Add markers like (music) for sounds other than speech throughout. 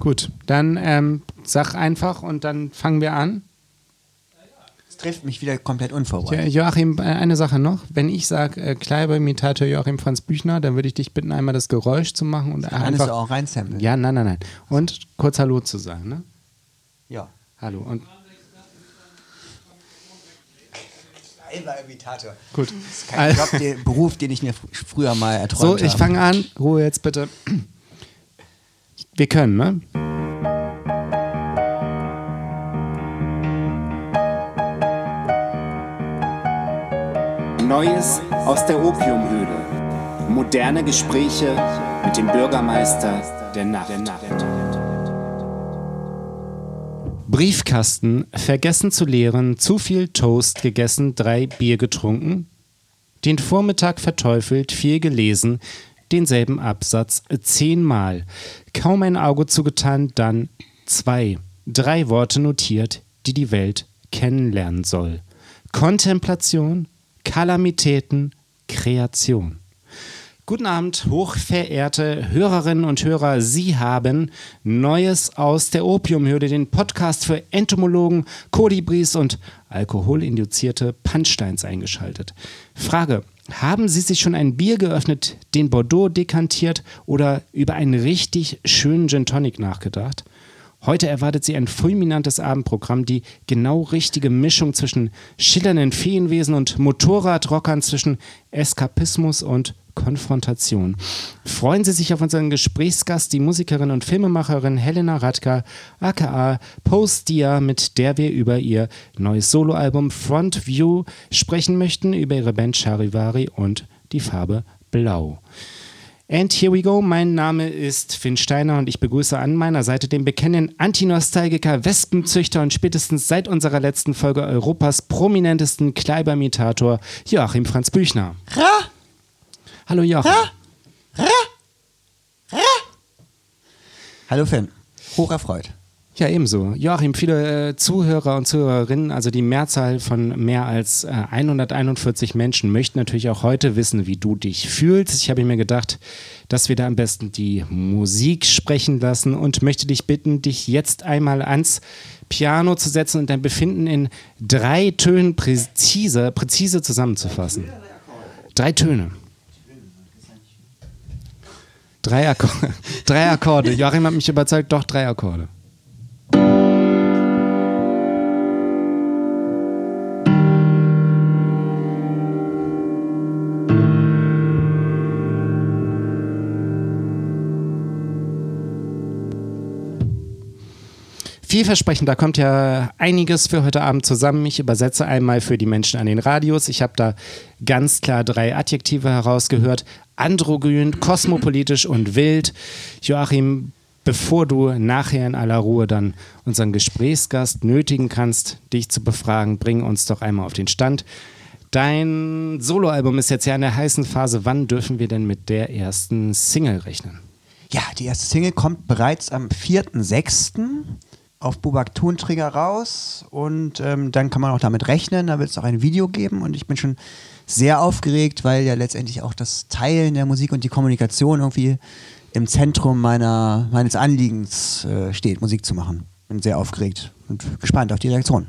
Gut, dann ähm, sag einfach und dann fangen wir an. Es trifft mich wieder komplett Jo unvorbereitet. Joachim, äh, eine Sache noch. Wenn ich sage äh, Kleiberimitator Joachim Franz Büchner, dann würde ich dich bitten, einmal das Geräusch zu machen und Kannst einfach. du auch reinsamplen? Ja, nein, nein, nein. Und kurz Hallo zu sagen, ne? ja. Hallo. Und Kleiberimitator. gut. Das ist kein Job, (laughs) den, Beruf, den ich mir fr- früher mal So, erträumt ich habe. fange an. Ruhe jetzt bitte. Wir können, ne? Neues aus der Opiumhöhle. Moderne Gespräche mit dem Bürgermeister der Nacht. Briefkasten, vergessen zu leeren, zu viel Toast gegessen, drei Bier getrunken, den Vormittag verteufelt, viel gelesen, denselben Absatz zehnmal, kaum ein Auge zugetan, dann zwei, drei Worte notiert, die die Welt kennenlernen soll. Kontemplation, Kalamitäten, Kreation. Guten Abend, hochverehrte Hörerinnen und Hörer. Sie haben Neues aus der Opiumhöhle, den Podcast für Entomologen, Kolibris und alkoholinduzierte Punchsteins eingeschaltet. Frage. Haben Sie sich schon ein Bier geöffnet, den Bordeaux dekantiert oder über einen richtig schönen Gin Tonic nachgedacht? Heute erwartet Sie ein fulminantes Abendprogramm, die genau richtige Mischung zwischen schillernden Feenwesen und Motorradrockern, zwischen Eskapismus und Konfrontation. Freuen Sie sich auf unseren Gesprächsgast, die Musikerin und Filmemacherin Helena Radka, aka Post-Dia, mit der wir über ihr neues Soloalbum Front View sprechen möchten, über ihre Band Charivari und die Farbe Blau. And here we go. Mein Name ist Finn Steiner und ich begrüße an meiner Seite den bekennenden Antinostalgiker, Wespenzüchter und spätestens seit unserer letzten Folge Europas prominentesten Kleiberimitator Joachim Franz Büchner. Hallo Joachim. Hallo Finn. Hocherfreut. Ja, ebenso. Joachim, viele äh, Zuhörer und Zuhörerinnen, also die Mehrzahl von mehr als äh, 141 Menschen, möchten natürlich auch heute wissen, wie du dich fühlst. Ich habe mir gedacht, dass wir da am besten die Musik sprechen lassen und möchte dich bitten, dich jetzt einmal ans Piano zu setzen und dein Befinden in drei Tönen präzise, präzise zusammenzufassen. Drei Töne. Drei Akkorde. (laughs) drei Akkorde. Joachim hat mich überzeugt, doch drei Akkorde. Vielversprechend, da kommt ja einiges für heute Abend zusammen. Ich übersetze einmal für die Menschen an den Radios. Ich habe da ganz klar drei Adjektive herausgehört. Androgyn, kosmopolitisch und wild. Joachim, bevor du nachher in aller Ruhe dann unseren Gesprächsgast nötigen kannst, dich zu befragen, bring uns doch einmal auf den Stand. Dein Soloalbum ist jetzt ja in der heißen Phase. Wann dürfen wir denn mit der ersten Single rechnen? Ja, die erste Single kommt bereits am 4.6. auf Bubak Tonträger raus und ähm, dann kann man auch damit rechnen. Da wird es auch ein Video geben und ich bin schon sehr aufgeregt, weil ja letztendlich auch das Teilen der Musik und die Kommunikation irgendwie im Zentrum meiner, meines Anliegens äh, steht, Musik zu machen. Bin sehr aufgeregt und gespannt auf die Reaktion.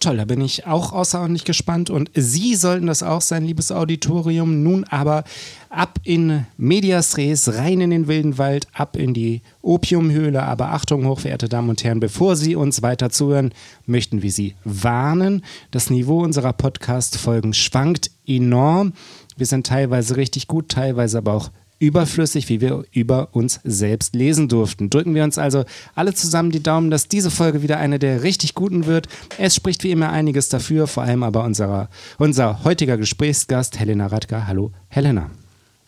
Toll, da bin ich auch außerordentlich gespannt und Sie sollten das auch sein, liebes Auditorium. Nun aber ab in Medias Res, rein in den wilden Wald, ab in die Opiumhöhle. Aber Achtung, hochverehrte Damen und Herren, bevor Sie uns weiter zuhören, möchten wir Sie warnen. Das Niveau unserer Podcast-Folgen schwankt enorm. Wir sind teilweise richtig gut, teilweise aber auch überflüssig, wie wir über uns selbst lesen durften. Drücken wir uns also alle zusammen die Daumen, dass diese Folge wieder eine der richtig guten wird. Es spricht wie immer einiges dafür, vor allem aber unserer, unser heutiger Gesprächsgast Helena Radka. Hallo, Helena.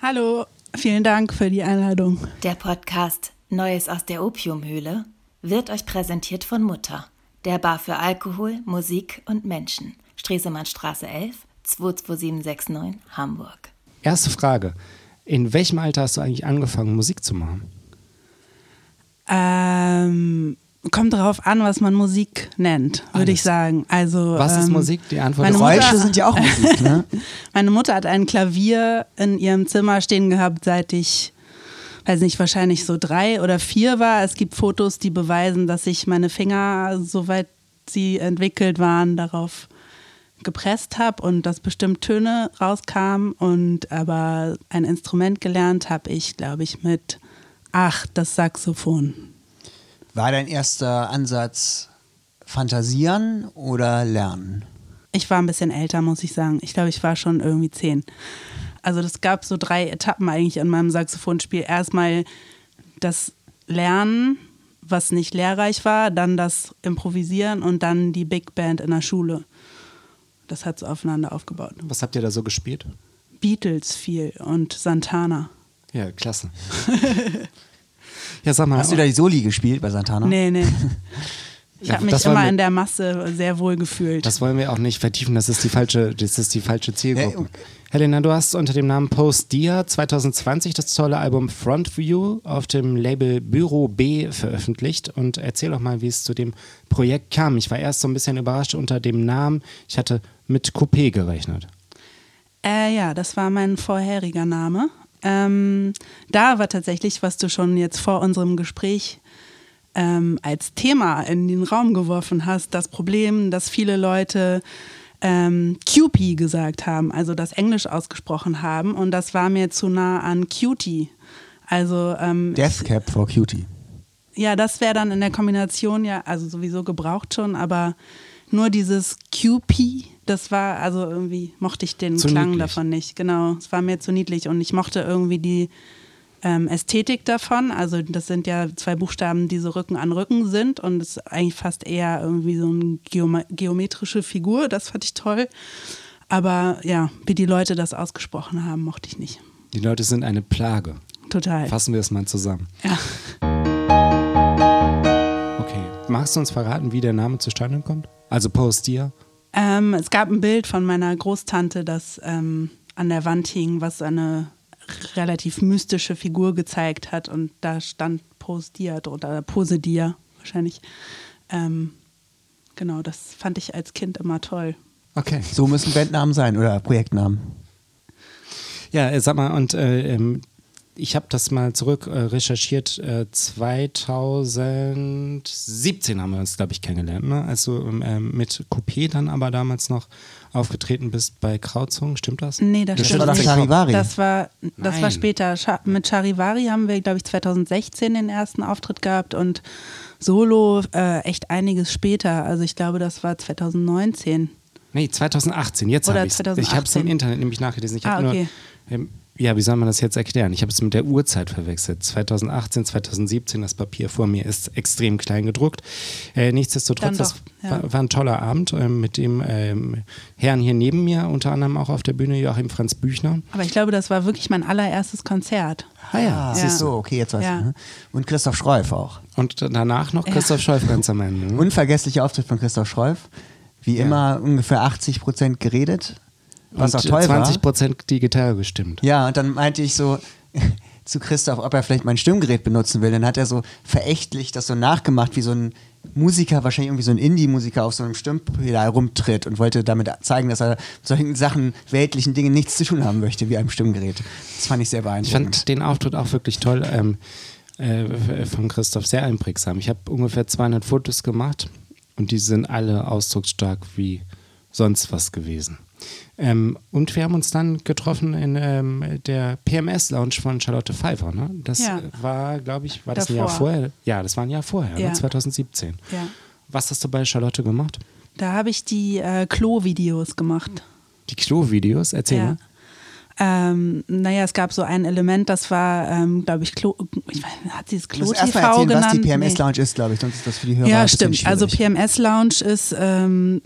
Hallo, vielen Dank für die Einladung. Der Podcast Neues aus der Opiumhöhle wird euch präsentiert von Mutter, der Bar für Alkohol, Musik und Menschen. Stresemannstraße 11, 22769, Hamburg. Erste Frage. In welchem Alter hast du eigentlich angefangen, Musik zu machen? Ähm, kommt darauf an, was man Musik nennt, würde ich sagen. Also, Was ist ähm, Musik? Die Antwort meine ist Mutter- Geräusche sind ja auch Musik, (laughs) ne? Meine Mutter hat ein Klavier in ihrem Zimmer stehen gehabt, seit ich weiß nicht, wahrscheinlich so drei oder vier war. Es gibt Fotos, die beweisen, dass ich meine Finger, soweit sie entwickelt waren, darauf gepresst habe und dass bestimmt Töne rauskamen. Und aber ein Instrument gelernt habe ich, glaube ich, mit acht, das Saxophon. War dein erster Ansatz Fantasieren oder Lernen? Ich war ein bisschen älter, muss ich sagen. Ich glaube, ich war schon irgendwie zehn. Also es gab so drei Etappen eigentlich an meinem Saxophonspiel. Erstmal das Lernen, was nicht lehrreich war, dann das Improvisieren und dann die Big Band in der Schule. Das hat so aufeinander aufgebaut. Was habt ihr da so gespielt? Beatles viel und Santana. Ja, klasse. (laughs) ja, sag mal. Hast du da die Soli gespielt bei Santana? Nee, nee. (laughs) Ich Ja, habe mich immer wir- in der Masse sehr wohl gefühlt. Das wollen wir auch nicht vertiefen, das ist die falsche, das ist die falsche Zielgruppe. Ja, okay. Helena, du hast unter dem Namen Post Dia 2020 das tolle Album Front View auf dem Label Büro B veröffentlicht und erzähl doch mal, wie es zu dem Projekt kam. Ich war erst so ein bisschen überrascht unter dem Namen. Ich hatte mit Coupé gerechnet. Äh, ja, das war mein vorheriger Name. Ähm, da war tatsächlich, was du schon jetzt vor unserem Gespräch ähm, als Thema in den Raum geworfen hast, das Problem, dass viele Leute ähm, Cupie gesagt haben, also das Englisch ausgesprochen haben. Und das war mir zu nah an Cutie. Also ähm, Death Cap for Cutie. ja, das wäre dann in der Kombination ja, also sowieso gebraucht schon, aber nur dieses QP, das war, also irgendwie mochte ich den Zu Klang niedlich. davon nicht. Genau, es war mir zu niedlich und ich mochte irgendwie die ähm, Ästhetik davon. Also das sind ja zwei Buchstaben, die so Rücken an Rücken sind und es ist eigentlich fast eher irgendwie so eine Geoma geometrische Figur. Das fand ich toll. Aber ja, wie die Leute das ausgesprochen haben, mochte ich nicht. Die Leute sind eine Plage. Total. Fassen wir es mal zusammen. Ja. Magst du uns verraten, wie der Name zustande kommt? Also Post Dia? Ähm, es gab ein Bild von meiner Großtante, das ähm, an der Wand hing, was eine relativ mystische Figur gezeigt hat und da stand Pose Dia oder Pose Dia wahrscheinlich. Ähm, genau, das fand ich als Kind immer toll. Okay. So müssen Bandnamen sein oder Projektnamen. Ja, äh, sag mal, und äh, ähm, ich habe das mal zurück äh, recherchiert. Äh, 2017 haben wir uns, glaube ich, kennengelernt, ne? als du ähm, ähm, mit Coupé dann aber damals noch aufgetreten bist bei Krauzungen. Stimmt das? Nee, das, Das stimmt war doch nicht. Charivari. Das war, das war später. Scha mit Charivari haben wir, glaube ich, 2016 den ersten Auftritt gehabt und Solo äh, echt einiges später. Also ich glaube, das war 2019. Nee, 2018. Jetzt Oder habe ich Ich habe es 2018. im Internet nämlich nachgelesen. Ich Ah, habe okay. nur. Ja, wie soll man das jetzt erklären? Ich habe es mit der Uhrzeit verwechselt. 2018, 2017, das Papier vor mir ist extrem klein gedruckt. Äh, nichtsdestotrotz, Dann das doch, ja. war, war ein toller Abend ähm, mit dem ähm, Herrn hier neben mir, unter anderem auch auf der Bühne Joachim Franz Büchner. Aber ich glaube, das war wirklich mein allererstes Konzert. Ah ja. Ah, Ja. siehst du, okay, jetzt weiß Ja. ich. ne? Und Christoph Schreuf auch. Und danach noch Christoph Scholf ganz am Ende. ne? Unvergesslicher Auftritt von Christoph Schreuf. Wie immer ungefähr 80 Prozent geredet, was Und auch toll 20 war. Prozent die Gitarre gestimmt. Ja, und dann meinte ich so (laughs) zu Christoph, ob er vielleicht mein Stimmgerät benutzen will. Dann hat er so verächtlich das so nachgemacht, wie so ein Musiker, wahrscheinlich irgendwie so ein Indie-Musiker auf so einem Stimmpedal rumtritt und wollte damit zeigen, dass er mit solchen Sachen, weltlichen Dingen nichts zu tun haben möchte, wie einem Stimmgerät. Das fand ich sehr Ich beeindruckend. fand den Auftritt auch wirklich toll ähm, äh, von Christoph, sehr einprägsam. Ich habe ungefähr 200 Fotos gemacht und die sind alle ausdrucksstark wie sonst was gewesen. Ähm, und wir haben uns dann getroffen in ähm, der PMS-Lounge von Charlotte Pfeiffer. Ne? Das Ja. war, glaube ich, war das ein Jahr Davor. vorher? Ja, das war ein Jahr vorher, Ja. ne? 2017. Ja. Was hast du bei Charlotte gemacht? Da habe ich die äh, Klo-Videos gemacht. Die Klo-Videos? Erzähl Ja. mal. Ähm, naja, es gab so ein Element, das war, ähm, glaube ich, Klo, ich weiß, hat sie es musst Klo-TV erstmal erzählen, genannt? was die Nee. PMS-Lounge ist, glaube ich, sonst ist das für die Hörer ein Ja, stimmt. Also. PMS Lounge ist ähm,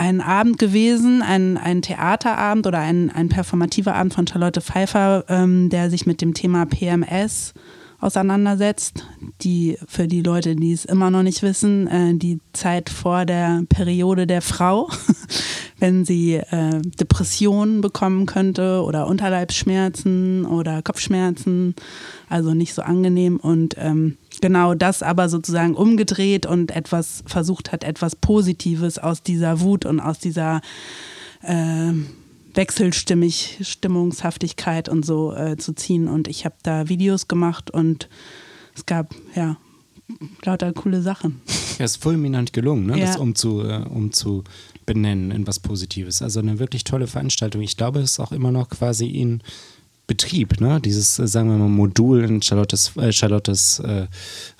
ein Abend gewesen, ein, ein Theaterabend oder ein, ein performativer Abend von Charlotte Pfeiffer, ähm, der sich mit dem Thema PMS auseinandersetzt. Die für die Leute, die es immer noch nicht wissen, äh, die Zeit vor der Periode der Frau, (laughs) wenn sie äh, Depressionen bekommen könnte oder Unterleibsschmerzen oder Kopfschmerzen, also nicht so angenehm und ähm, genau das aber sozusagen umgedreht und etwas versucht hat, etwas Positives aus dieser Wut und aus dieser äh, wechselstimmig, Stimmungshaftigkeit und so äh, zu ziehen. Und ich habe da Videos gemacht und es gab ja lauter coole Sachen. Ja, ist fulminant gelungen, ne? Ja. das umzu, äh, umzu benennen in was Positives. Also eine wirklich tolle Veranstaltung. Ich glaube, es ist auch immer noch quasi in Betrieb, ne? dieses, äh, sagen wir mal, Modul in Charlottes, äh, Charlottes äh,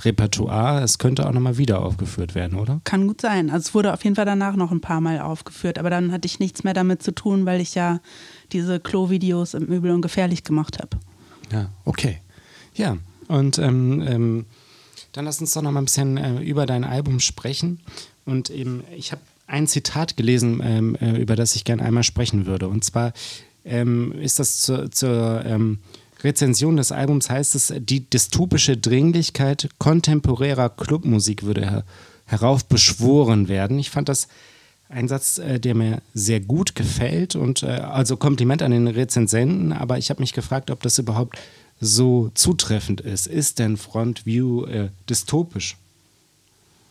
Repertoire. Es könnte auch nochmal wieder aufgeführt werden, oder? Kann gut sein. Also es wurde auf jeden Fall danach noch ein paar Mal aufgeführt, aber dann hatte ich nichts mehr damit zu tun, weil ich ja diese Klo-Videos im Übel und Gefährlich gemacht habe. Ja, okay. Ja, und ähm, ähm, dann lass uns doch noch mal ein bisschen äh, über dein Album sprechen. Und eben, ich habe ein Zitat gelesen, ähm, äh, über das ich gerne einmal sprechen würde. Und zwar ähm, ist das zur, zur ähm, Rezension des Albums, heißt es, die dystopische Dringlichkeit kontemporärer Clubmusik würde her heraufbeschworen werden. Ich fand das ein Satz, äh, der mir sehr gut gefällt und äh, also Kompliment an den Rezensenten, aber ich habe mich gefragt, ob das überhaupt so zutreffend ist. Ist denn Frontview äh, dystopisch?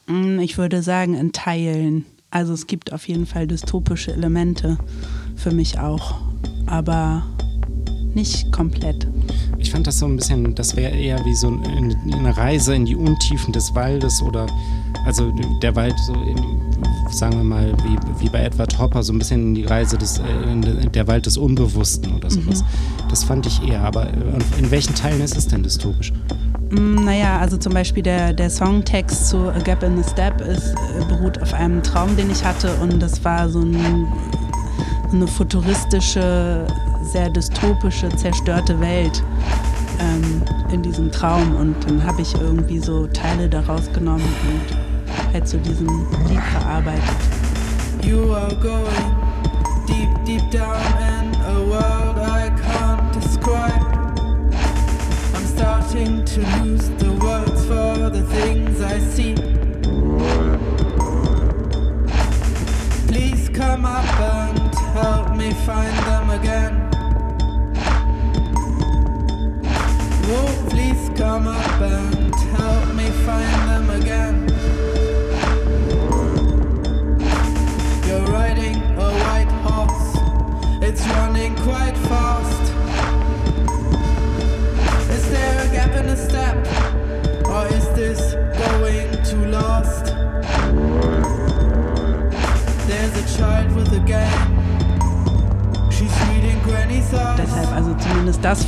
Mm, Ich würde sagen, in Teilen. Also es gibt auf jeden Fall dystopische Elemente für mich auch, aber nicht komplett. Ich fand das so ein bisschen, das wäre eher wie so ein- eine Reise in die Untiefen des Waldes oder also der Wald so, im, sagen wir mal, wie, wie bei Edward Hopper, so ein bisschen in die Reise des, äh, in der Wald des Unbewussten oder sowas. Das fand ich eher, aber äh, in welchen Teilen ist es denn dystopisch? Mm, Naja, also zum Beispiel der, der Songtext zu A Gap in the Step ist, äh, beruht auf einem Traum, den ich hatte und das war so, ein, eine futuristische, sehr dystopische, zerstörte Welt ähm, in diesem Traum und dann habe ich irgendwie so Teile daraus genommen und halt zu diesem Lied verarbeitet. You are going deep, deep down in a world I can't describe. I'm starting to lose the words for the things I see. Please come up and help me find them again. Oh, please come up and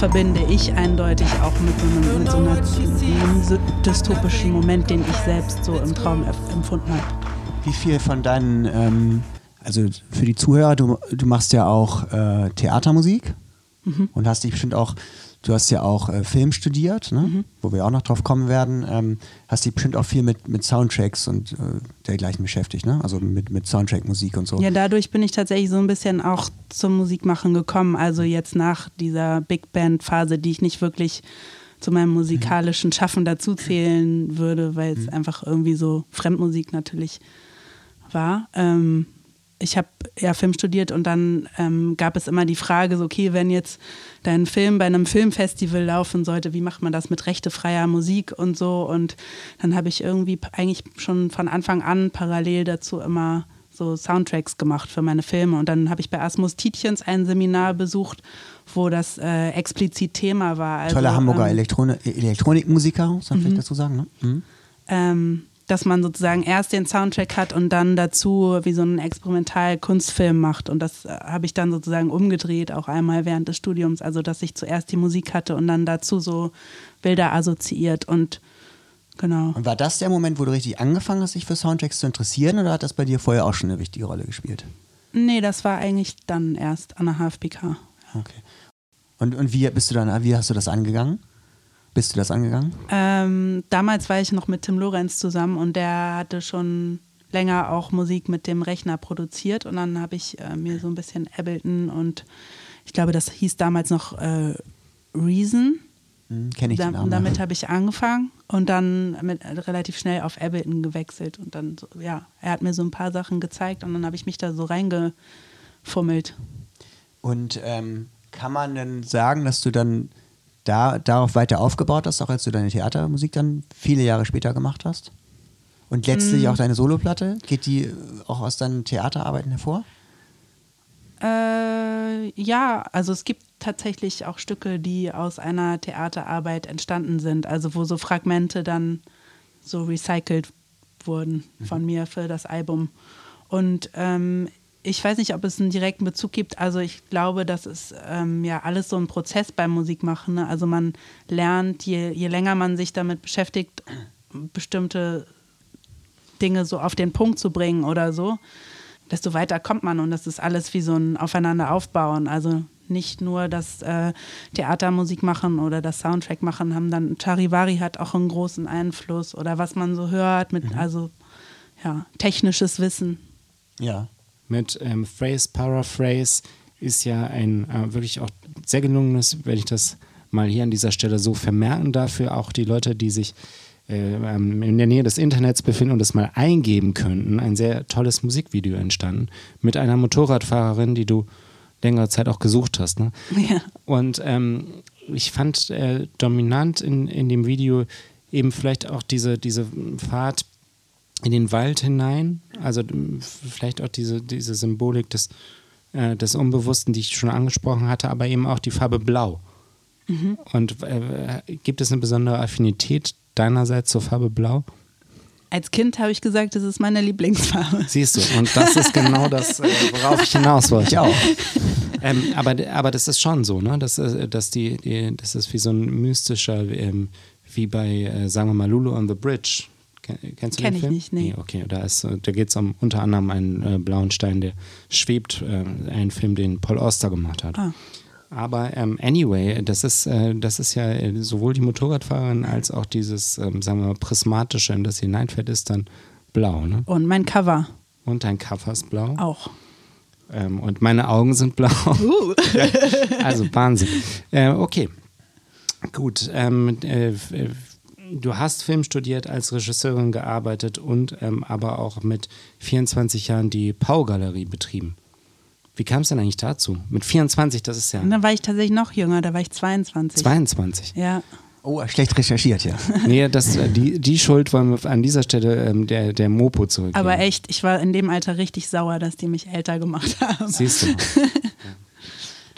verbinde ich eindeutig auch mit so einem, mit so einem dystopischen Moment, den ich selbst so im Traum empfunden habe. Wie viel von deinen, ähm, also für die Zuhörer, du, du machst ja auch äh, Theatermusik und hast dich bestimmt auch, du hast ja auch äh, Film studiert, ne? wo wir auch noch drauf kommen werden, ähm, hast dich bestimmt auch viel mit, mit Soundtracks und äh, dergleichen beschäftigt, ne? also mit, mit Soundtrack-Musik und so. Ja, dadurch bin ich tatsächlich so ein bisschen auch zum Musikmachen gekommen. Also jetzt nach dieser Big Band-Phase, die ich nicht wirklich zu meinem musikalischen Schaffen dazuzählen würde, weil es einfach irgendwie so Fremdmusik natürlich war. Ähm, ich habe ja Film studiert und dann ähm, gab es immer die Frage, so, okay, wenn jetzt dein Film bei einem Filmfestival laufen sollte, wie macht man das mit rechtefreier Musik und so? Und dann habe ich irgendwie eigentlich schon von Anfang an parallel dazu immer so Soundtracks gemacht für meine Filme. Und dann habe ich bei Asmus Tietjens ein Seminar besucht, wo das äh, explizit Thema war. Also, Toller Hamburger ähm, Elektroni Elektronikmusiker, muss man vielleicht dazu sagen. Ne? Mhm. ähm, dass man sozusagen erst den Soundtrack hat und dann dazu wie so einen Experimental-Kunstfilm macht. Und das äh, habe ich dann sozusagen umgedreht, auch einmal während des Studiums. Also, dass ich zuerst die Musik hatte und dann dazu so Bilder assoziiert und genau. Und war das der Moment, wo du richtig angefangen hast, dich für Soundtracks zu interessieren oder hat das bei dir vorher auch schon eine wichtige Rolle gespielt? Nee, das war eigentlich dann erst an der HFBK. Okay. Und, und wie bist du dann, wie hast du das angegangen? Bist du das angegangen? Ähm, damals war ich noch mit Tim Lorenz zusammen und der hatte schon länger auch Musik mit dem Rechner produziert und dann habe ich äh, mir so ein bisschen Ableton und ich glaube, das hieß damals noch äh, Reason. Hm, Kenne ich Da, den Namen. damit habe ich angefangen und dann mit, äh, relativ schnell auf Ableton gewechselt und dann so, ja, er hat mir so ein paar Sachen gezeigt und dann habe ich mich da so reingefummelt. Und ähm, kann man denn sagen, dass du dann da, darauf weiter aufgebaut hast, auch als du deine Theatermusik dann viele Jahre später gemacht hast? Und letztlich Mm. auch deine Soloplatte, geht die auch aus deinen Theaterarbeiten hervor? Äh, ja, also es gibt tatsächlich auch Stücke, die aus einer Theaterarbeit entstanden sind, also wo so Fragmente dann so recycelt wurden von mir für das Album. Und ähm, ich weiß nicht, ob es einen direkten Bezug gibt. Also ich glaube, das ist ähm, ja alles so ein Prozess beim Musikmachen. Ne? Also man lernt, je, je länger man sich damit beschäftigt, bestimmte Dinge so auf den Punkt zu bringen oder so, desto weiter kommt man. Und das ist alles wie so ein Aufeinander aufbauen. Also nicht nur das äh, Theatermusik machen oder das Soundtrack machen, haben dann Charivari hat auch einen großen Einfluss oder was man so hört mit, also ja, technisches Wissen. Ja. Mit ähm, Phrase, Paraphrase ist ja ein äh, wirklich auch sehr gelungenes, wenn ich das mal hier an dieser Stelle so vermerken darf, für auch die Leute, die sich äh, ähm, in der Nähe des Internets befinden und das mal eingeben könnten, ein sehr tolles Musikvideo entstanden mit einer Motorradfahrerin, die du längere Zeit auch gesucht hast. Ne? Ja. Und ähm, ich fand äh, dominant in, in dem Video eben vielleicht auch diese, diese Fahrt in den Wald hinein, also m, vielleicht auch diese, diese Symbolik des, äh, des Unbewussten, die ich schon angesprochen hatte, aber eben auch die Farbe Blau. Und äh, gibt es eine besondere Affinität deinerseits zur Farbe Blau? Als Kind habe ich gesagt, das ist meine Lieblingsfarbe. Siehst du, und das ist genau das, äh, worauf ich hinaus wollte. Ich auch. Ähm, aber, aber das ist schon so, ne? Das, äh, dass die, die, das ist wie so ein mystischer, ähm, wie bei, äh, sagen wir mal, Lulu on the Bridge. Ken, kennst du Kenn den ich Film? nicht, nee. okay, da, ist, äh, da geht es um unter anderem einen äh, blauen Stein, der schwebt, äh, ein Film, den Paul Auster gemacht hat. Ah. Aber ähm, anyway, das ist, äh, das ist ja äh, sowohl die Motorradfahrerin als auch dieses, ähm, sagen wir mal, prismatische, in das sie hineinfällt, ist dann blau. Ne? Und mein Cover Und dein Cover ist blau. auch. Ähm, und meine Augen sind blau. (laughs) Uh. Ja, also Wahnsinn. Äh, okay. Gut. Ähm, äh, äh, du hast Film studiert, als Regisseurin gearbeitet und ähm, aber auch mit 24 Jahren die Pau-Galerie betrieben. Wie kam es denn eigentlich dazu? Mit 24, das ist ja Und dann war ich tatsächlich noch jünger, da war ich 22. 22. Ja. Oh, schlecht recherchiert, ja. (laughs) Nee, das, äh, die, die Schuld wollen wir an dieser Stelle ähm, der, der Mopo zurückgeben. Aber echt, ich war in dem Alter richtig sauer, dass die mich älter gemacht haben. Siehst du. (laughs)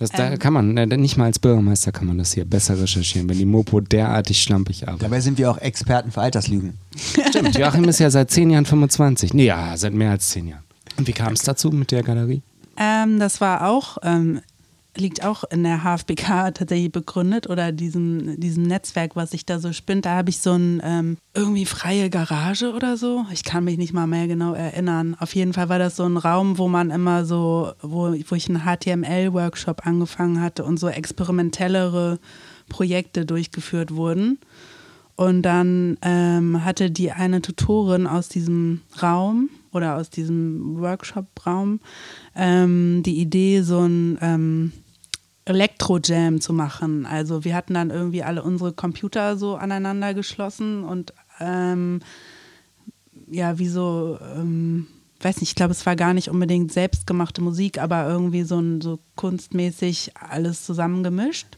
Das, da kann man, äh, nicht mal als Bürgermeister kann man das hier besser recherchieren, wenn die Mopo derartig schlampig arbeitet. Dabei sind wir auch Experten für Alterslügen. Stimmt, Joachim ist ja seit zehn Jahren 25. Nee, ja, seit mehr als zehn Jahren. Und wie kam es dazu mit der Galerie? Ähm, das war auch, ähm, liegt auch in der HFBK tatsächlich begründet oder diesem, diesem Netzwerk, was sich da so spinnt. Da habe ich so ein ähm, irgendwie freie Garage oder so. Ich kann mich nicht mal mehr genau erinnern. Auf jeden Fall war das so ein Raum, wo man immer so, wo, wo ich einen HTML-Workshop angefangen hatte und so experimentellere Projekte durchgeführt wurden. Und dann ähm, hatte die eine Tutorin aus diesem Raum oder aus diesem Workshop-Raum ähm, die Idee, so ein ähm, Elektro-Jam zu machen. Also wir hatten dann irgendwie alle unsere Computer so aneinander geschlossen und ähm, ja, wie so, ähm, weiß nicht, ich glaube, es war gar nicht unbedingt selbstgemachte Musik, aber irgendwie so, ein, so kunstmäßig alles zusammengemischt.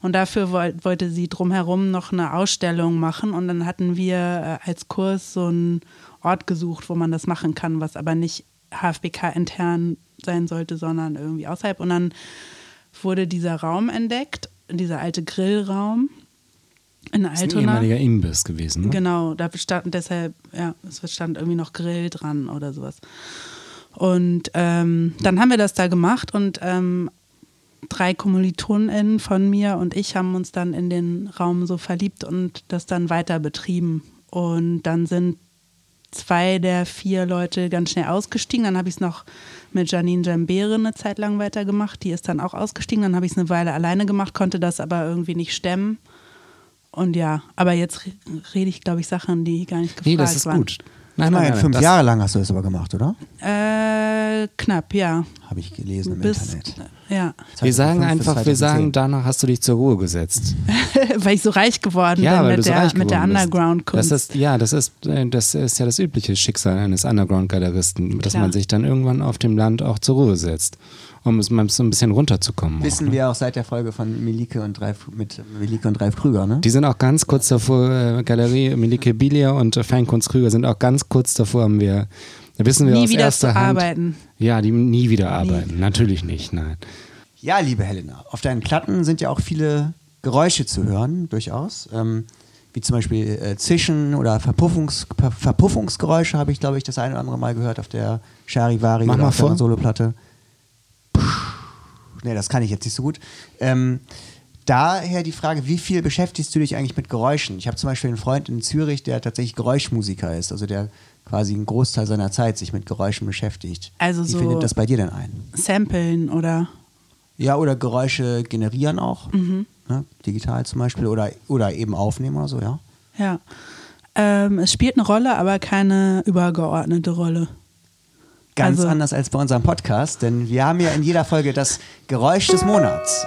Und dafür woll wollte sie drumherum noch eine Ausstellung machen. Und dann hatten wir äh, als Kurs so einen Ort gesucht, wo man das machen kann, was aber nicht HFBK intern sein sollte, sondern irgendwie außerhalb. Und dann wurde dieser Raum entdeckt, dieser alte Grillraum in Das ist ein Altona. ehemaliger Imbiss gewesen, ne? Genau, da stand deshalb, ja, es stand irgendwie noch Grill dran oder sowas. Und ähm, dann haben wir das da gemacht und ähm, drei KommilitonInnen von mir und ich haben uns dann in den Raum so verliebt und das dann weiter betrieben. Und dann sind zwei der vier Leute ganz schnell ausgestiegen. Dann habe ich es noch mit Janine Jambere eine Zeit lang weitergemacht. Die ist dann auch ausgestiegen. Dann habe ich es eine Weile alleine gemacht, konnte das aber irgendwie nicht stemmen. Und ja, aber jetzt re- rede ich, glaube ich, Sachen, die gar nicht gefragt Nee, das ist waren. gut. Nein, nein, nein, fünf das, Jahre lang hast du das aber gemacht, oder? Äh, knapp, ja. Habe ich gelesen im Bis, Internet. ja. Wir sagen 2005 bis einfach, wir 2010. sagen, danach hast du dich zur Ruhe gesetzt. (laughs) weil ich so reich geworden Ja, bin weil du mit so der, reich mit der. Underground-Kunst. Das ist, ja, das ist, äh, das ist ja das übliche Schicksal eines Underground-Galeristen, dass Klar. man sich dann irgendwann auf dem Land auch zur Ruhe setzt, um es mal so ein bisschen runterzukommen. Wissen auch, ne? wir auch seit der Folge von Milike und Dreif, mit Milike und Dreif Krüger, ne? Die sind auch ganz kurz davor, äh, Galerie Milike Bilia und äh, Feinkunst Krüger sind auch ganz kurz davor, haben wir Da wissen wir Nie aus wieder erster zu Hand. arbeiten. Ja, die nie wieder arbeiten. Natürlich nicht, nein. Ja, liebe Helena, auf deinen Platten sind ja auch viele Geräusche zu hören, durchaus. Ähm, wie zum Beispiel äh, Zischen oder Verpuffungs Ver Verpuffungsgeräusche habe ich, glaube ich, das eine oder andere Mal gehört auf der Charivari Mach oder mal auf vor. der Soloplatte. Nee, das kann ich jetzt nicht so gut. Ähm, daher die Frage, wie viel beschäftigst du dich eigentlich mit Geräuschen? Ich habe zum Beispiel einen Freund in Zürich, der tatsächlich Geräuschmusiker ist, also der quasi einen Großteil seiner Zeit sich mit Geräuschen beschäftigt. Also wie so- findet das bei dir denn ein? Samplen oder Ja, oder Geräusche generieren auch. Mhm. Ne? Digital zum Beispiel. Oder, oder eben aufnehmen oder so, ja. ja. Ähm, es spielt eine Rolle, aber keine übergeordnete Rolle. Ganz Also- anders als bei unserem Podcast, denn wir haben ja in jeder Folge das Geräusch des Monats.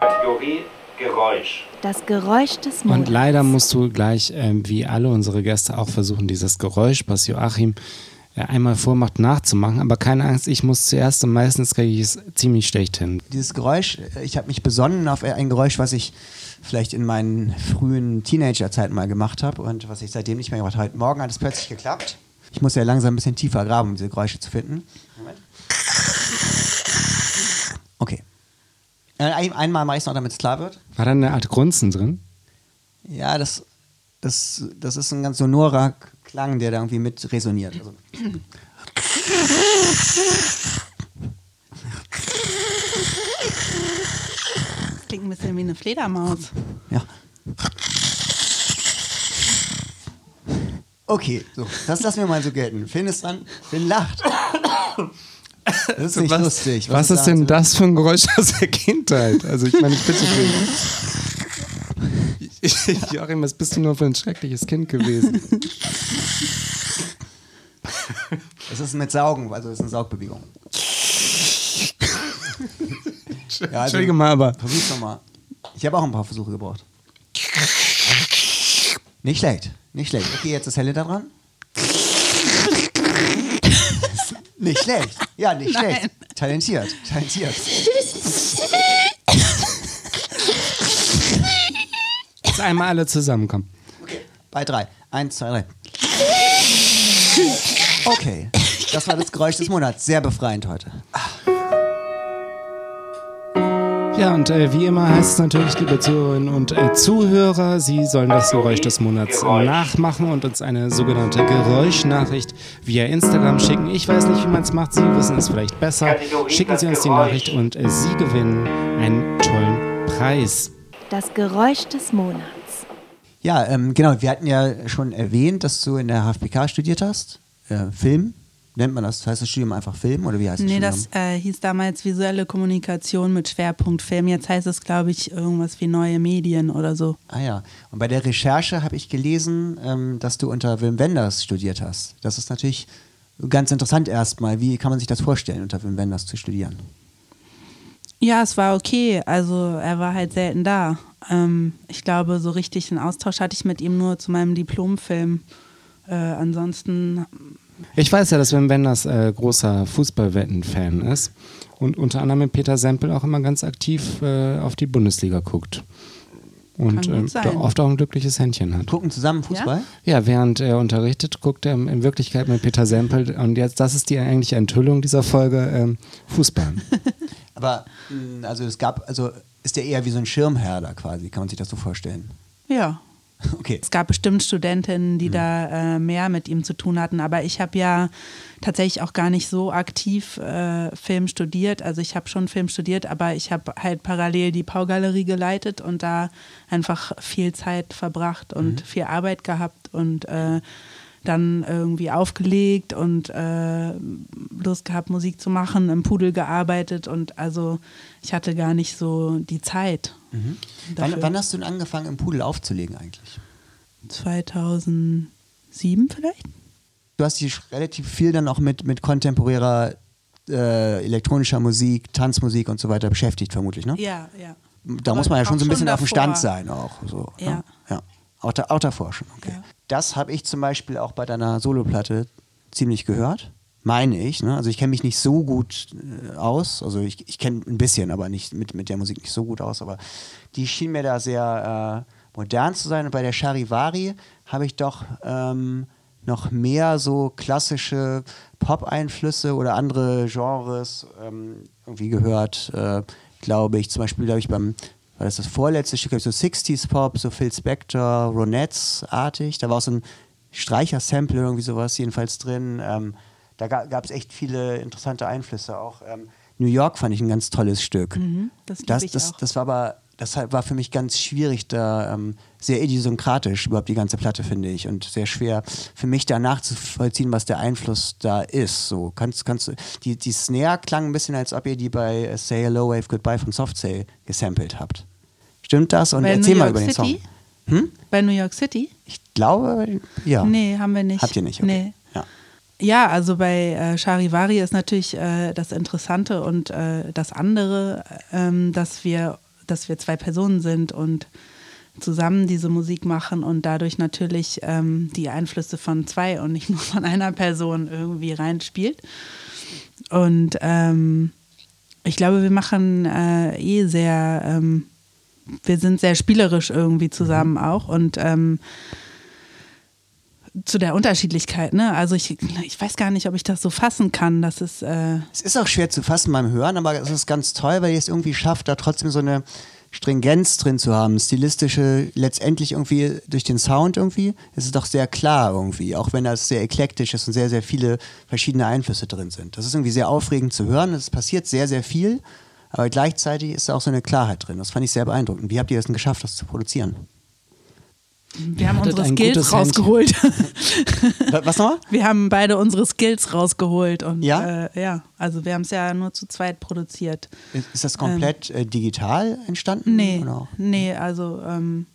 Kategorie Geräusch. Das Geräusch des Und Monats. leider musst du gleich, ähm, wie alle unsere Gäste, auch versuchen, dieses Geräusch, was Joachim äh, einmal vormacht, nachzumachen. Aber keine Angst, ich muss zuerst und meistens kriege ich es ziemlich schlecht hin. Dieses Geräusch, äh, ich habe mich besonnen auf ein Geräusch, was ich vielleicht in meinen frühen Teenagerzeiten mal gemacht habe und was ich seitdem nicht mehr gemacht habe. Heute Morgen hat es plötzlich geklappt. Ich muss ja langsam ein bisschen tiefer graben, um diese Geräusche zu finden. Moment. Okay. Äh, ein, einmal mache ich es noch, damit es klar wird. War da eine Art Grunzen drin? Ja, das, das, das ist ein ganz sonorer Klang, der da irgendwie mit resoniert. Also, (laughs) klingt ein bisschen wie eine Fledermaus. ja. Okay, so, das lassen wir mal so gelten. Finn ist dran, Finn lacht. Das ist nicht was, lustig. Was, ist da denn so- das für ein Geräusch aus der Kindheit? Also ich meine, ich bitte dich. (laughs) Joachim, was bist du nur für ein schreckliches Kind gewesen? Es ist mit Saugen, also es ist eine Saugbewegung. Ja, also- Entschuldige mal, aber Versuch's nochmal. Ich habe auch ein paar Versuche gebraucht. Nicht schlecht, nicht schlecht. Okay, jetzt ist Helle da dran. nicht schlecht. Ja, nicht Nein. schlecht. Talentiert, talentiert. jetzt einmal alle zusammenkommen. Bei drei. Eins, zwei, drei. Okay, das war das Geräusch des Monats. Sehr befreiend heute. Ja, und äh, wie immer heißt es natürlich, liebe Zuhörerinnen und äh, Zuhörer, Sie sollen das Geräusch des Monats Geräusch. nachmachen und uns eine sogenannte Geräuschnachricht via Instagram schicken. Ich weiß nicht, wie man es macht, Sie wissen es vielleicht besser. Schicken Sie uns die. Nachricht und äh, Sie gewinnen einen tollen Preis. Das Geräusch des Monats. Ja, ähm, genau. Wir hatten ja schon erwähnt, dass du in der HFPK studiert hast. Äh, Film. Nennt man das? Heißt das Studium einfach Film oder wie heißt das Nee, Studium? das äh, hieß damals visuelle Kommunikation mit Schwerpunkt Film. Jetzt heißt es, glaube ich, irgendwas wie neue Medien oder so. Ah ja. Und bei der Recherche habe ich gelesen, ähm, dass du unter Wim Wenders studiert hast. Das ist natürlich ganz interessant erstmal. Wie kann man sich das vorstellen, unter Wim Wenders zu studieren? Ja, es war okay. Also er war halt selten da. Ähm, ich glaube, so richtig einen Austausch hatte ich mit ihm nur zu meinem Diplomfilm. Äh, ansonsten, Ich weiß ja, dass Wim Wenders äh, großer Fußballwetten-Fan ist und unter anderem mit Peter Sempel auch immer ganz aktiv äh, auf die Bundesliga guckt. Und da oft auch ein glückliches Händchen hat. Gucken zusammen Fußball? Ja, während er unterrichtet, guckt er in Wirklichkeit mit Peter Sempel und jetzt, das ist die eigentliche Enthüllung dieser Folge, ähm, Fußball. (laughs) Aber mh, also es gab, also ist der eher wie so ein Schirmherr da quasi, kann man sich das so vorstellen? ja. Okay. Es gab bestimmt Studentinnen, die da äh, mehr mit ihm zu tun hatten, aber ich habe ja tatsächlich auch gar nicht so aktiv äh, Film studiert. Also ich habe schon Film studiert, aber ich habe halt parallel die Paugalerie geleitet und da einfach viel Zeit verbracht und viel Arbeit gehabt und äh, dann irgendwie aufgelegt und äh, Lust gehabt, Musik zu machen, im Pudel gearbeitet und also ich hatte gar nicht so die Zeit. Wann, dafür. wann hast du denn angefangen, im Pudel aufzulegen eigentlich? 2007 vielleicht? Du hast dich relativ viel dann auch mit, mit kontemporärer äh, elektronischer Musik, Tanzmusik und so weiter beschäftigt, vermutlich, ne? Ja, ja. Da Aber muss man ja schon so ein bisschen auf dem davor. Stand sein auch. So, Ja. Ne? Davor schon, okay. Ja. Das habe ich zum Beispiel auch bei deiner Soloplatte ziemlich gehört. Meine ich. Ne? Also ich kenne mich nicht so gut äh, aus. Also ich, ich kenne ein bisschen, aber nicht mit, mit der Musik nicht so gut aus. Aber die schien mir da sehr, äh, modern zu sein. Und bei der Charivari habe ich doch ähm, noch mehr so klassische Pop-Einflüsse oder andere Genres ähm, irgendwie gehört, äh, glaube ich. Zum Beispiel, glaube ich, beim, war das das vorletzte Stück, so 60s Pop, so Phil Spector, Ronettes-artig. Da war auch so ein Streicher-Sample, irgendwie sowas jedenfalls drin. Ähm, da gab es echt viele interessante Einflüsse auch. Ähm, New York fand ich ein ganz tolles Stück. Mhm, das das, das, das war aber, das war für mich ganz schwierig, da ähm, sehr idiosynkratisch überhaupt die ganze Platte, finde ich. Und sehr schwer für mich da nachzuvollziehen, was der Einfluss da ist. So, kannst, kannst die, die Snare klang ein bisschen, als ob ihr die bei Say Hello, Wave Goodbye von Soft Cell gesampelt habt. Stimmt das? Und Bei erzähl New mal York über den City? Song. Hm? Bei New York City? Ich glaube, ja. Nee, haben wir nicht. Habt ihr nicht? Okay. Nee. Ja. Ja, also bei äh, Charivari ist natürlich äh, das Interessante und äh, das andere, ähm, dass wir, dass wir zwei Personen sind und zusammen diese Musik machen und dadurch natürlich ähm, die Einflüsse von zwei und nicht (laughs) nur von einer Person irgendwie reinspielt. Und ähm, ich glaube, wir machen äh, eh sehr, ähm, wir sind sehr spielerisch irgendwie zusammen auch und ähm, zu der Unterschiedlichkeit, ne? Also ich, ich weiß gar nicht, ob ich das so fassen kann. Das ist äh, Es ist auch schwer zu fassen beim Hören, aber es ist ganz toll, weil ihr es irgendwie schafft, da trotzdem so eine Stringenz drin zu haben, stilistische, letztendlich irgendwie durch den Sound irgendwie, ist es doch sehr klar irgendwie, auch wenn das sehr eklektisch ist und sehr, sehr viele verschiedene Einflüsse drin sind. Das ist irgendwie sehr aufregend zu hören, es passiert sehr, sehr viel, aber gleichzeitig ist da auch so eine Klarheit drin. Das fand ich sehr beeindruckend. Wie habt ihr das denn geschafft, das zu produzieren? wir haben hattet unsere Skills rausgeholt. (laughs) Wa- Was nochmal? wir haben beide unsere Skills rausgeholt und Ja? äh, ja, also wir haben es ja nur zu zweit produziert. Ist, ist das komplett äh, digital entstanden? Nee, Oder? nee, also ähm,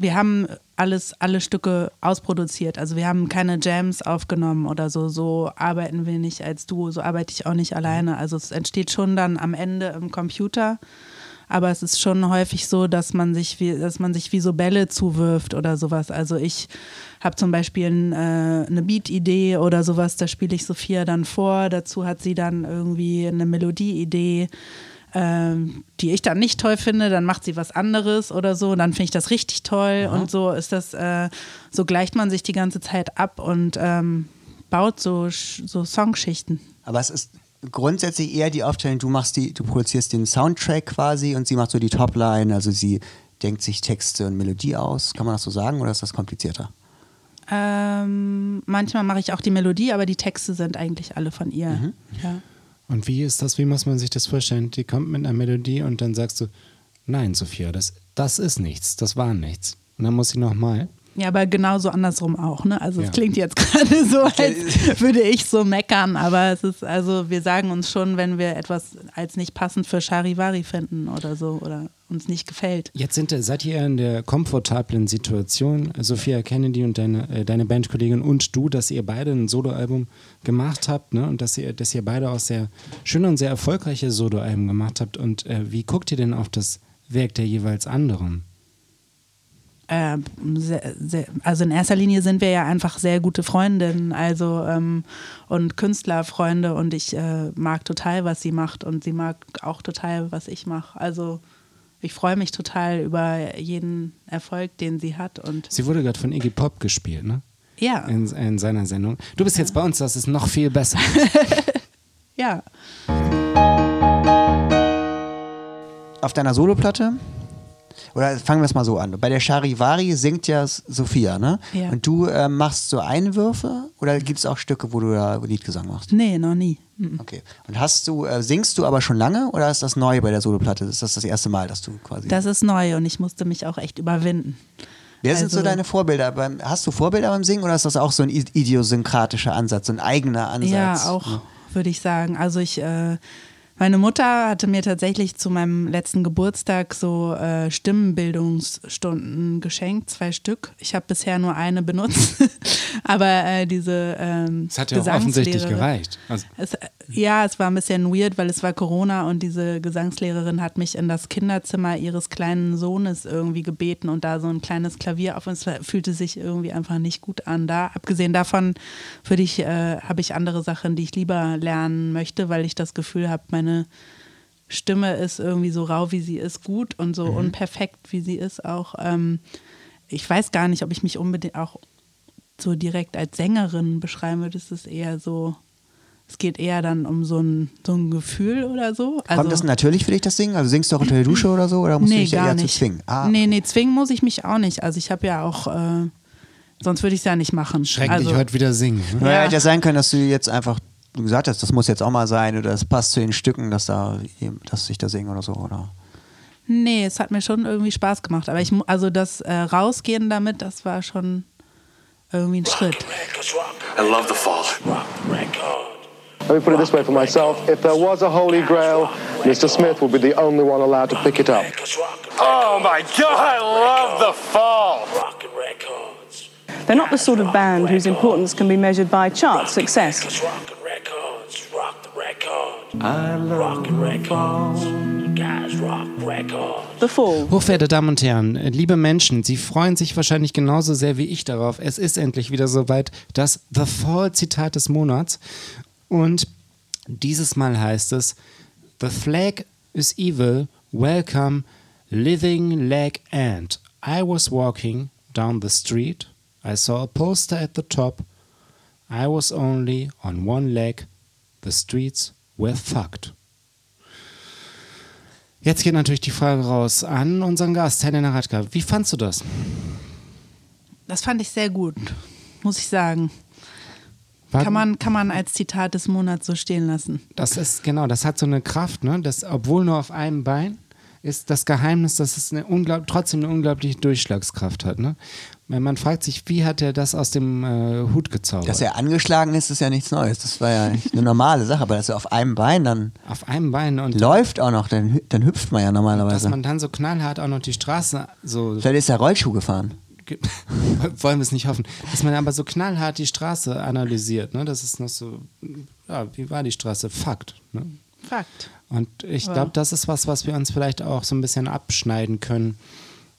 wir haben alles, alle Stücke ausproduziert. Also wir haben keine Jams aufgenommen oder so. So arbeiten wir nicht als Duo, so arbeite ich auch nicht alleine. Also es entsteht schon dann am Ende im Computer. Aber es ist schon häufig so, dass man sich wie, dass man sich wie so Bälle zuwirft oder sowas. Also ich habe zum Beispiel ein, äh, eine Beat-Idee oder sowas, da spiele ich Sophia dann vor. Dazu hat sie dann irgendwie eine Melodie-Idee ähm, die ich dann nicht toll finde, dann macht sie was anderes oder so, dann finde ich das richtig toll und so ist das, äh, so gleicht man sich die ganze Zeit ab und ähm, baut so, so Songschichten. Aber es ist grundsätzlich eher die Aufteilung, du machst die, du produzierst den Soundtrack quasi und sie macht so die Topline, also sie denkt sich Texte und Melodie aus. Kann man das so sagen oder ist das komplizierter? Ähm, manchmal mache ich auch die Melodie, aber die Texte sind eigentlich alle von ihr. Ja. Und wie ist das, wie muss man sich das vorstellen? Die kommt mit einer Melodie und dann sagst du, nein, Sophia, das, das ist nichts, das war nichts. Und dann muss sie nochmal. Ja, aber genauso andersrum auch, ne? Also Ja. es klingt jetzt (laughs) gerade so, als würde ich so meckern, aber es ist, also wir sagen uns schon, wenn wir etwas als nicht passend für Charivari finden oder so oder uns nicht gefällt. Jetzt sind, seid ihr in der komfortablen Situation, Sophia Kennedy und deine, äh, deine Bandkollegin und du, dass ihr beide ein Soloalbum gemacht habt ne? und dass ihr, dass ihr beide auch sehr schöne und sehr erfolgreiche Soloalben gemacht habt. Und äh, wie guckt ihr denn auf das Werk der jeweils anderen? Äh, sehr, sehr, also in erster Linie sind wir ja einfach sehr gute Freundinnen, also ähm, und Künstlerfreunde und ich äh, mag total, was sie macht und sie mag auch total, was ich mache. Also ich freue mich total über jeden Erfolg, den sie hat und Sie wurde gerade von Iggy Pop gespielt, ne? ja, In, in seiner Sendung. Du bist jetzt bei uns, das ist noch viel besser. (laughs) ja. Auf deiner Soloplatte? Oder fangen wir es mal so an. Bei der Charivari singt ja Sophia, ne? Ja. Und du äh, machst so Einwürfe oder gibt es auch Stücke, wo du da Liedgesang machst? Nee, noch nie. Mhm. Okay. Und hast du, äh, singst du aber schon lange oder ist das neu bei der Soloplatte? Ist das das erste Mal, dass du quasi. Das ist neu und ich musste mich auch echt überwinden. Wer sind so also- deine Vorbilder? Beim, hast du Vorbilder beim Singen oder ist das auch so ein idiosynkratischer Ansatz, so ein eigener Ansatz? Ja, auch, würde ich sagen. Also ich, äh, meine Mutter hatte mir tatsächlich zu meinem letzten Geburtstag so äh, Stimmenbildungsstunden geschenkt, zwei Stück. Ich habe bisher nur eine benutzt, (laughs) aber äh, diese ähm, hat ja auch offensichtlich Gesangslehrerin- gereicht. Also, Es, ja, es war ein bisschen weird, weil es war Corona und diese Gesangslehrerin hat mich in das Kinderzimmer ihres kleinen Sohnes irgendwie gebeten und da so ein kleines Klavier auf uns fühlte sich irgendwie einfach nicht gut an. Da, abgesehen davon würde ich, äh, habe ich andere Sachen, die ich lieber lernen möchte, weil ich das Gefühl habe, meine Stimme ist irgendwie so rau, wie sie ist, gut und Mhm. so unperfekt, wie sie ist, auch. Ähm, ich weiß gar nicht, ob ich mich unbedingt auch so direkt als Sängerin beschreiben würde. Es ist eher so, es geht eher dann um so ein, so ein Gefühl oder so. Also, Kommt das natürlich für dich, das Singen? Also singst du auch unter der Dusche oder so? Oder musst du nee, dich ja gar eher nicht. zu zwingen? Ah, Nee, nee, zwingen muss ich mich auch nicht. Also ich habe ja auch, äh, sonst würde ich es ja nicht machen. Schrecklich also, heute wieder singen. Ne? Naja, Ja. hätte ja sein können, dass du jetzt einfach du gesagt hast, das muss jetzt auch mal sein oder es passt zu den Stücken, dass da dass ich da singe oder so, oder? Nee, es hat mir schon irgendwie Spaß gemacht. Aber ich, mu- also das äh, Rausgehen damit, das war schon irgendwie ein Schritt. I love the fall. Let me put it this way for myself. If there was a holy grail, Mr. Smith would be the only one allowed to pick it up. Oh my god, I love the fall. They're not the sort of band whose importance can be measured by chart success. The Fall. Hochverehrte Damen und Herren, liebe Menschen, Sie freuen sich wahrscheinlich genauso sehr wie ich darauf. Es ist endlich wieder soweit, das The Fall Zitat des Monats. Und dieses Mal heißt es: The flag is evil, welcome, living leg ant. I was walking down the street, I saw a poster at the top. I was only on one leg, the streets were fucked. Jetzt geht natürlich die Frage raus an unseren Gast, Helena Radka. Wie fandst du das? Das fand ich sehr gut, muss ich sagen. War- Kann man, kann man als Zitat des Monats so stehen lassen. Das ist, genau, das hat so eine Kraft, ne? Das, obwohl nur auf einem Bein, ist das Geheimnis, dass es eine unglaub, trotzdem eine unglaubliche Durchschlagskraft hat, ne? Wenn man fragt sich, wie hat er das aus dem äh, Hut gezaubert? Dass er angeschlagen ist, ist ja nichts Neues. Das war ja eine normale Sache, aber dass er auf einem Bein dann auf einem Bein und läuft auch noch, dann, dann hüpft man ja dass normalerweise. man dann so knallhart auch noch die Straße so Vielleicht ist er Rollschuh gefahren. ge- (laughs) wollen wir es nicht hoffen, dass man aber so knallhart die Straße analysiert, ne? Das ist noch so, ja, wie war die Straße? Fakt, ne? Fakt. Und ich glaube, das ist was, was wir uns vielleicht auch so ein bisschen abschneiden können,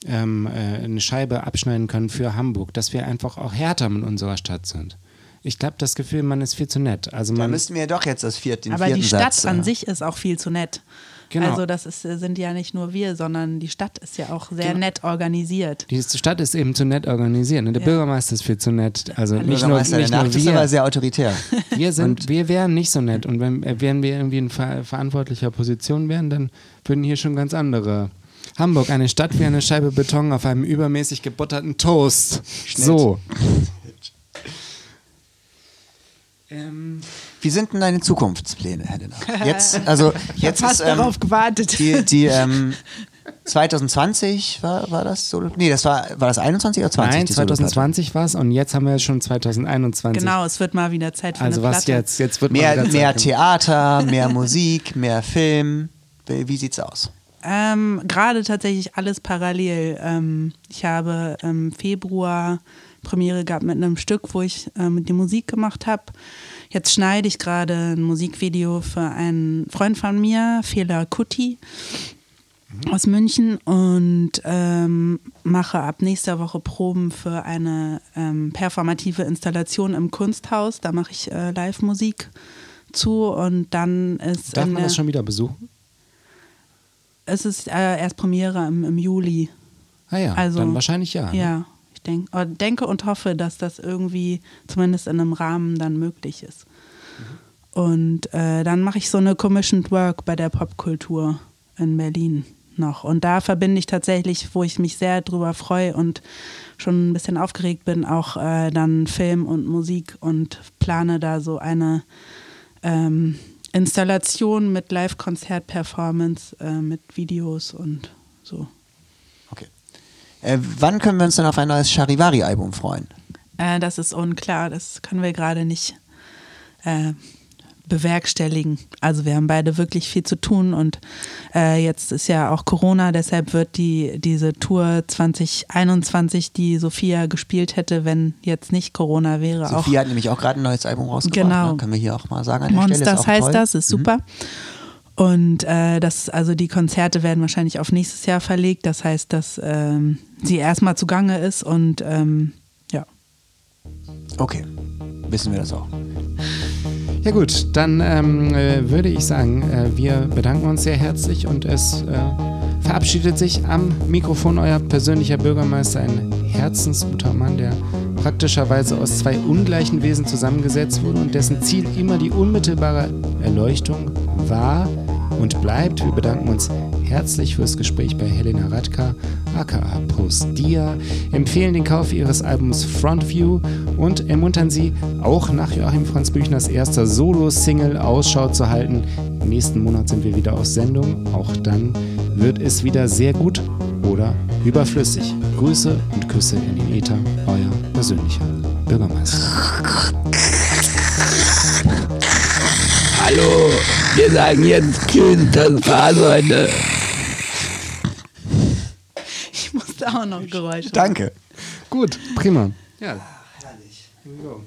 ähm, äh, eine Scheibe abschneiden können für Hamburg, dass wir einfach auch härter mit unserer Stadt sind. Ich glaube, das Gefühl, man ist viel zu nett. Also Da man, müssten wir doch jetzt das vierte, den Aber vierten die Stadt Satz, an äh, sich ist auch viel zu nett. Genau. Also das ist, sind ja nicht nur wir, sondern die Stadt ist ja auch sehr Genau. nett organisiert. die Stadt ist eben zu nett organisiert. Ne? Der Ja. Bürgermeister ist viel zu nett. Also nicht nur, Bürgermeister nicht der nur Nacht ist aber wir. sehr autoritär. (laughs) Wir, sind, wir wären nicht so nett. Und wenn, äh, wenn wir irgendwie in ver verantwortlicher Position wären, dann würden hier schon ganz andere. Hamburg, eine Stadt wie eine Scheibe Beton auf einem übermäßig gebutterten Toast. So. Ähm, Wie sind denn deine Zukunftspläne, Helena? Jetzt, (laughs) also jetzt fast ist ähm, darauf gewartet. die, die ähm, 2020 war, war das so? Nee, das war, war das 21 oder 20? nein, die Soloplatte? 2020 war es und jetzt haben wir schon 2021. Genau, es wird mal wieder Zeit für Also eine was Platte. jetzt? Jetzt wird Mehr, mehr. Theater, mehr Musik, mehr Film. Wie, wie sieht's aus? Ähm, Gerade tatsächlich alles parallel. Ähm, ich habe im Februar Premiere gehabt mit einem Stück, wo ich ähm, die Musik gemacht habe. Jetzt schneide ich gerade ein Musikvideo für einen Freund von mir, Fela Kuti aus München und ähm, mache ab nächster Woche Proben für eine ähm, performative Installation im Kunsthaus. Da mache ich äh, Live-Musik zu und dann ist Darf man das schon wieder besuchen? Es ist äh, erst Premiere im, im Juli. Ah ja, Also, dann wahrscheinlich ja. ne? Ja, ich denk, äh, denke und hoffe, dass das irgendwie zumindest in einem Rahmen dann möglich ist. Und äh, dann mache ich so eine Commissioned Work bei der Popkultur in Berlin noch. Und da verbinde ich tatsächlich, wo ich mich sehr drüber freue und schon ein bisschen aufgeregt bin, auch äh, dann Film und Musik und plane da so eine ähm, Installation mit Live-Konzert-Performance, äh, mit Videos und so. Okay. Äh, wann können wir uns denn auf ein neues Charivari-Album freuen? Äh, das ist unklar, das können wir gerade nicht äh, bewerkstelligen. Also wir haben beide wirklich viel zu tun und äh, jetzt ist ja auch Corona, deshalb wird die diese Tour 2021, die Sophia gespielt hätte, wenn jetzt nicht Corona wäre, auch Sophie hat nämlich auch gerade ein neues Album rausgebracht. Genau. Ne? Können wir hier auch mal sagen. An der Stelle. Ist Monsters auch heißt toll. das, ist super. Und äh, das, also die Konzerte werden wahrscheinlich auf nächstes Jahr verlegt. Das heißt, dass ähm, sie erstmal zugange ist und ähm, ja. Okay, wissen wir das auch. Ja gut, dann ähm, äh, würde ich sagen, äh, wir bedanken uns sehr herzlich und es äh, verabschiedet sich am Mikrofon euer persönlicher Bürgermeister, ein herzensguter Mann, der praktischerweise aus zwei ungleichen Wesen zusammengesetzt wurde und dessen Ziel immer die unmittelbare Erleuchtung war und bleibt. Wir bedanken uns herzlich fürs Gespräch bei Helena Radka, aka Post Dia, empfehlen den Kauf ihres Albums Frontview und ermuntern sie, auch nach Joachim Franz Büchners erster Solo-Single Ausschau zu halten. Im nächsten Monat sind wir wieder aus Sendung. Auch dann wird es wieder sehr gut oder überflüssig. Grüße und Küsse in den Äther, euer persönlicher Bürgermeister. Hallo, wir sagen jetzt Tschüss, das war's heute. Ich musste auch noch Geräusche. Danke. Gut, prima. Ja. Herrlich. Here we go.